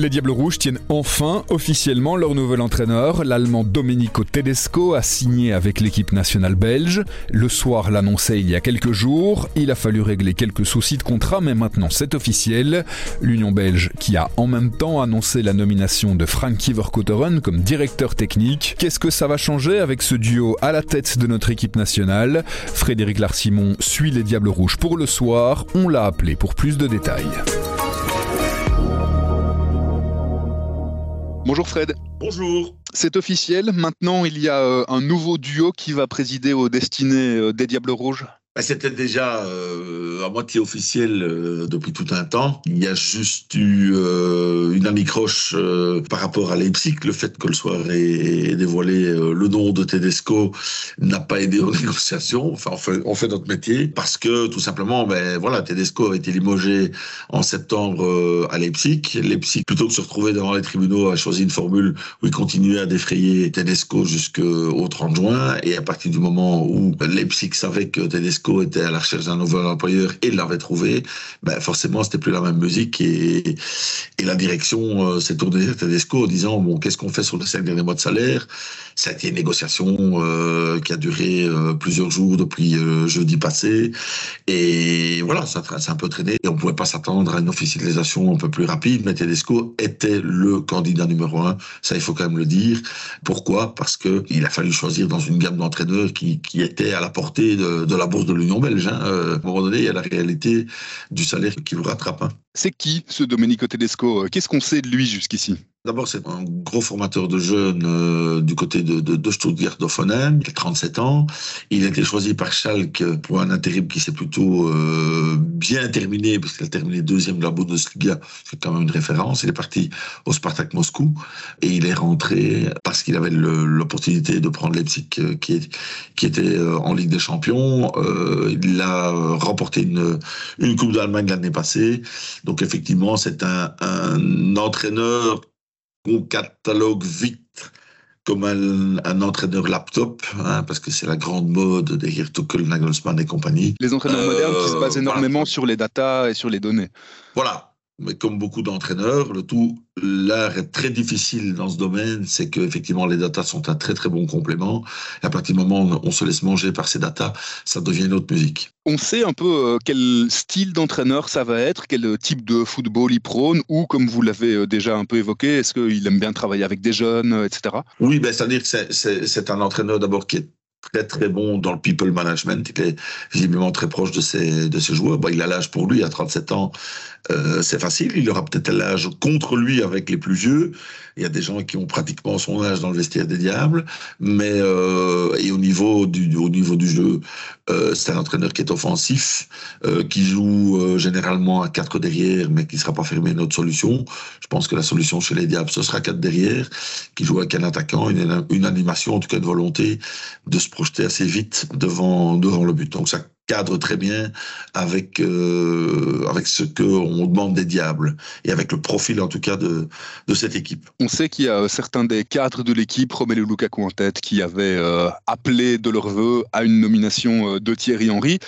Les Diables Rouges tiennent enfin officiellement leur nouvel entraîneur. L'Allemand Domenico Tedesco a signé avec l'équipe nationale belge. Le soir l'annonçait il y a quelques jours. Il a fallu régler quelques soucis de contrat, mais maintenant c'est officiel. L'Union belge qui a en même temps annoncé la nomination de Frankie Verkotteren comme directeur technique. Qu'est-ce que ça va changer avec ce duo à la tête de notre équipe nationale? Frédéric Larsimon suit les Diables Rouges pour le soir. On l'a appelé pour plus de détails. Bonjour Fred. Bonjour. C'est officiel, maintenant il y a euh, un nouveau duo qui va présider aux destinées euh, des Diables Rouges c'était déjà euh, à moitié officiel euh, depuis tout un temps. Il y a juste eu euh, une anicroche euh, par rapport à Leipzig. Le fait que le soir ait dévoilé le nom de Tedesco n'a pas aidé aux négociations. Enfin, on fait, notre métier parce que tout simplement, ben voilà, Tedesco a été limogé en septembre à Leipzig. Leipzig, plutôt que se retrouver devant les tribunaux, a choisi une formule où il continuait à défrayer Tedesco jusqu'au 30 juin. Et à partir du moment où Leipzig savait que Tedesco était à la recherche d'un nouvel employeur et l'avait trouvé, ben forcément c'était plus la même musique et, et la direction euh, s'est tournée vers Tedesco en disant bon qu'est-ce qu'on fait sur les cinq derniers mois de salaire? Ça a été une négociation euh, qui a duré euh, plusieurs jours depuis jeudi passé. Et voilà ça s'est un peu traîné et on pouvait pas s'attendre à une officialisation un peu plus rapide mais Tedesco était le candidat numéro un. Ça il faut quand même le dire. Pourquoi? Parce que il a fallu choisir dans une gamme d'entraîneurs qui, qui était à la portée de, de la bourse l'Union belge. Hein. Euh, à un moment donné, il y a la réalité du salaire qui vous rattrape. Hein. C'est qui ce Domenico Tedesco? Qu'est-ce qu'on sait de lui jusqu'ici? D'abord, c'est un gros formateur de jeunes euh, du côté de, de, de Stuttgart d'Offenen, il a 37 ans. Il a été choisi par Schalke pour un intérim qui s'est plutôt euh, bien terminé, parce qu'il a terminé deuxième de la Bundesliga, c'est quand même une référence. Il est parti au Spartak Moscou et il est rentré parce qu'il avait l'opportunité de prendre Leipzig euh, qui, est, qui était euh, en Ligue des Champions. Euh, il a remporté une, une Coupe d'Allemagne l'année passée. Donc effectivement, c'est un, un entraîneur qu'on catalogue vite comme un, un entraîneur laptop, hein, parce que c'est la grande mode des Tuchel, Nagelsmann et compagnie. Les entraîneurs euh, modernes qui se basent énormément voilà. sur les datas et sur les données. Voilà. Mais comme beaucoup d'entraîneurs, le tout, l'art est très difficile dans ce domaine, c'est que effectivement les datas sont un très très bon complément. Et à partir du moment où on se laisse manger par ces datas, ça devient une autre musique. On sait un peu euh, quel style d'entraîneur ça va être, quel type de football il prône, ou comme vous l'avez euh, déjà un peu évoqué, est-ce qu'il aime bien travailler avec des jeunes, etc. Oui, ben, c'est-à-dire que c'est un entraîneur d'abord qui est très très bon dans le people management. Il est visiblement très proche de ses, de ses joueurs. Il a l'âge pour lui, à 37 ans, euh, c'est facile. Il aura peut-être l'âge contre lui avec les plus vieux. Il y a des gens qui ont pratiquement son âge dans le vestiaire des diables. Mais euh, et au niveau du au niveau du jeu, euh, c'est un entraîneur qui est offensif, qui joue généralement à quatre derrière, mais qui ne sera pas fermé à une autre solution. Je pense que la solution chez les diables, ce sera quatre derrière, qui joue avec un attaquant, une, une animation, en tout cas une volonté de se projeter assez vite devant devant le but. Donc ça cadre très bien avec euh, avec ce que on demande des diables et avec le profil en tout cas de de cette équipe. On sait qu'il y a certains des cadres de l'équipe, Romelu Lukaku en tête, qui avaient euh, appelé de leur vœu à une nomination de Thierry Henry.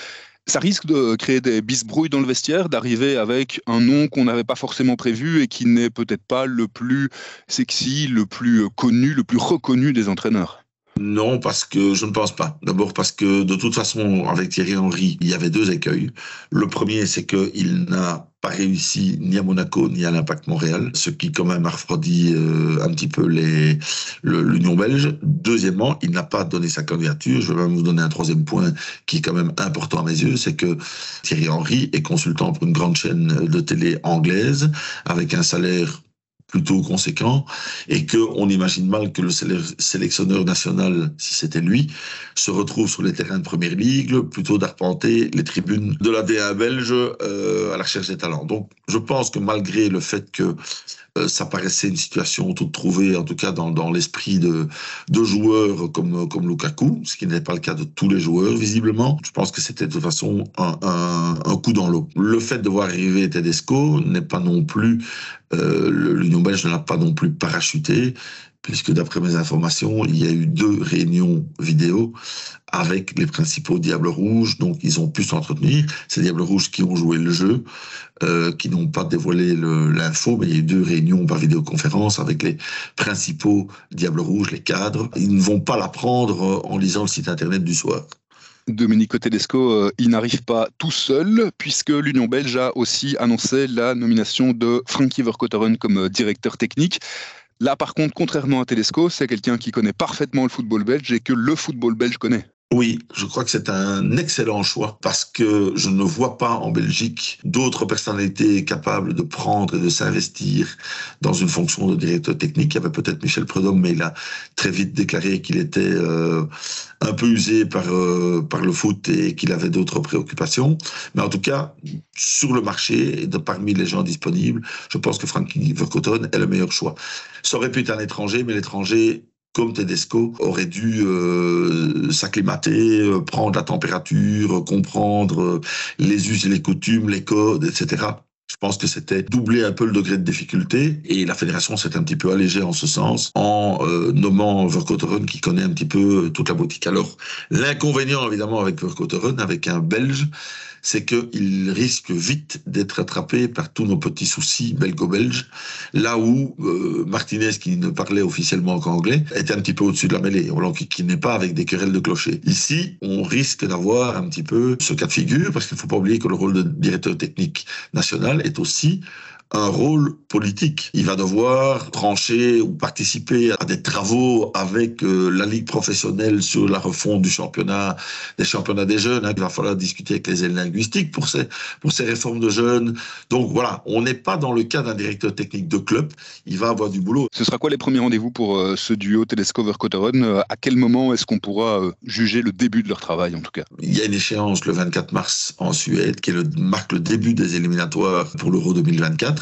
Ça risque de créer des bisbrouilles dans le vestiaire, d'arriver avec un nom qu'on n'avait pas forcément prévu et qui n'est peut-être pas le plus sexy, le plus connu, le plus reconnu des entraîneurs. Non, parce que je ne pense pas. D'abord parce que de toute façon, avec Thierry Henry, il y avait deux écueils. Le premier, c'est qu'il n'a pas réussi ni à Monaco ni à l'Impact Montréal, ce qui quand même a refroidi euh, un petit peu l'Union belge. Deuxièmement, il n'a pas donné sa candidature. Je vais même vous donner un troisième point qui est quand même important à mes yeux, c'est que Thierry Henry est consultant pour une grande chaîne de télé anglaise avec un salaire plutôt conséquent et que on imagine mal que le sélectionneur national, si c'était lui, se retrouve sur les terrains de première ligue plutôt d'arpenter les tribunes de la DA belge euh, à la recherche des talents. Donc, je pense que malgré le fait que euh, ça paraissait une situation toute trouvée, en tout cas dans, l'esprit de, de joueurs comme, comme Lukaku, ce qui n'est pas le cas de tous les joueurs, visiblement. Je pense que c'était de toute façon un coup dans l'eau. Le fait de voir arriver Tedesco n'est pas non plus, euh, l'Union belge ne l'a pas non plus parachuté, puisque d'après mes informations, il y a eu deux réunions vidéo avec les principaux Diables Rouges, donc ils ont pu s'entretenir. Ces Diables Rouges qui ont joué le jeu, euh, qui n'ont pas dévoilé l'info, mais il y a eu deux réunions par vidéoconférence avec les principaux Diables Rouges, les cadres. Ils ne vont pas l'apprendre en lisant le site internet du soir. Domenico Tedesco, euh, il n'arrive pas tout seul, puisque l'Union belge a aussi annoncé la nomination de Frankie Verkotteren comme euh, directeur technique. Là, par contre, contrairement à Tedesco, c'est quelqu'un qui connaît parfaitement le football belge et que le football belge connaît. Oui, je crois que c'est un excellent choix parce que je ne vois pas en Belgique d'autres personnalités capables de prendre et de s'investir dans une fonction de directeur technique. Il y avait peut-être Michel Prudhomme, mais il a très vite déclaré qu'il était euh, un peu usé par, euh, par le foot et qu'il avait d'autres préoccupations. Mais en tout cas, sur le marché, de parmi les gens disponibles, je pense que Frankie Verkotten est le meilleur choix. Ça aurait pu être un étranger, mais l'étranger comme Tedesco, aurait dû euh, s'acclimater, euh, prendre la température, comprendre euh, les us et les coutumes, les codes, etc. Je pense que c'était doubler un peu le degré de difficulté et la fédération s'est un petit peu allégée en ce sens en nommant Verkotteren qui connaît un petit peu toute la boutique. Alors l'inconvénient évidemment avec Verkotteren, avec un Belge, c'est qu'il risque vite d'être attrapé par tous nos petits soucis belgo-belges, là où euh, Martinez, qui ne parlait officiellement qu'anglais, était un petit peu au-dessus de la mêlée, qui, qui n'est pas avec des querelles de clocher. Ici, on risque d'avoir un petit peu ce cas de figure, parce qu'il ne faut pas oublier que le rôle de directeur technique national est aussi un rôle politique. Il va devoir trancher ou participer à des travaux avec euh, la ligue professionnelle sur la refonte du championnat, des championnats des jeunes. Hein. Il va falloir discuter avec les ailes linguistiques pour ces, pour ces réformes de jeunes. Donc voilà, on n'est pas dans le cas d'un directeur technique de club. Il va avoir du boulot. Ce sera quoi les premiers rendez-vous pour euh, ce duo Telescover-Cotteron euh, À quel moment est-ce qu'on pourra juger le début de leur travail en tout cas? Il y a une échéance le 24 mars en Suède qui le, marque le début des éliminatoires pour l'Euro 2024.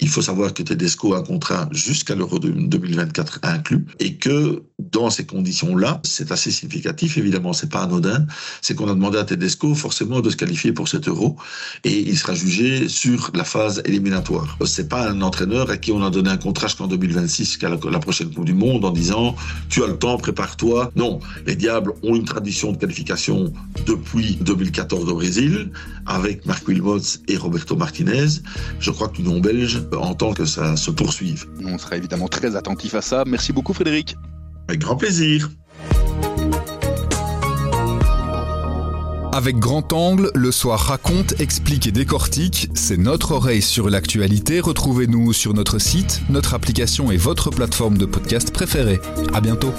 Il faut savoir que Tedesco a un contrat jusqu'à l'Euro 2024 inclus et que dans ces conditions-là, c'est assez significatif, évidemment, c'est pas anodin, c'est qu'on a demandé à Tedesco forcément de se qualifier pour cet Euro et il sera jugé sur la phase éliminatoire. C'est pas un entraîneur à qui on a donné un contrat jusqu'en 2026, jusqu'à la, prochaine Coupe du Monde, en disant tu as le temps, prépare-toi. Non, les Diables ont une tradition de qualification depuis 2014 au Brésil avec Marc Wilmots et Roberto Martinez. Je crois que l'Union belge entend que ça se poursuive. On sera évidemment très attentif à ça. Merci beaucoup Frédéric. Avec grand plaisir. Avec grand angle, le soir raconte, explique et décortique. C'est notre oreille sur l'actualité. Retrouvez-nous sur notre site, notre application et votre plateforme de podcast préférée. À bientôt.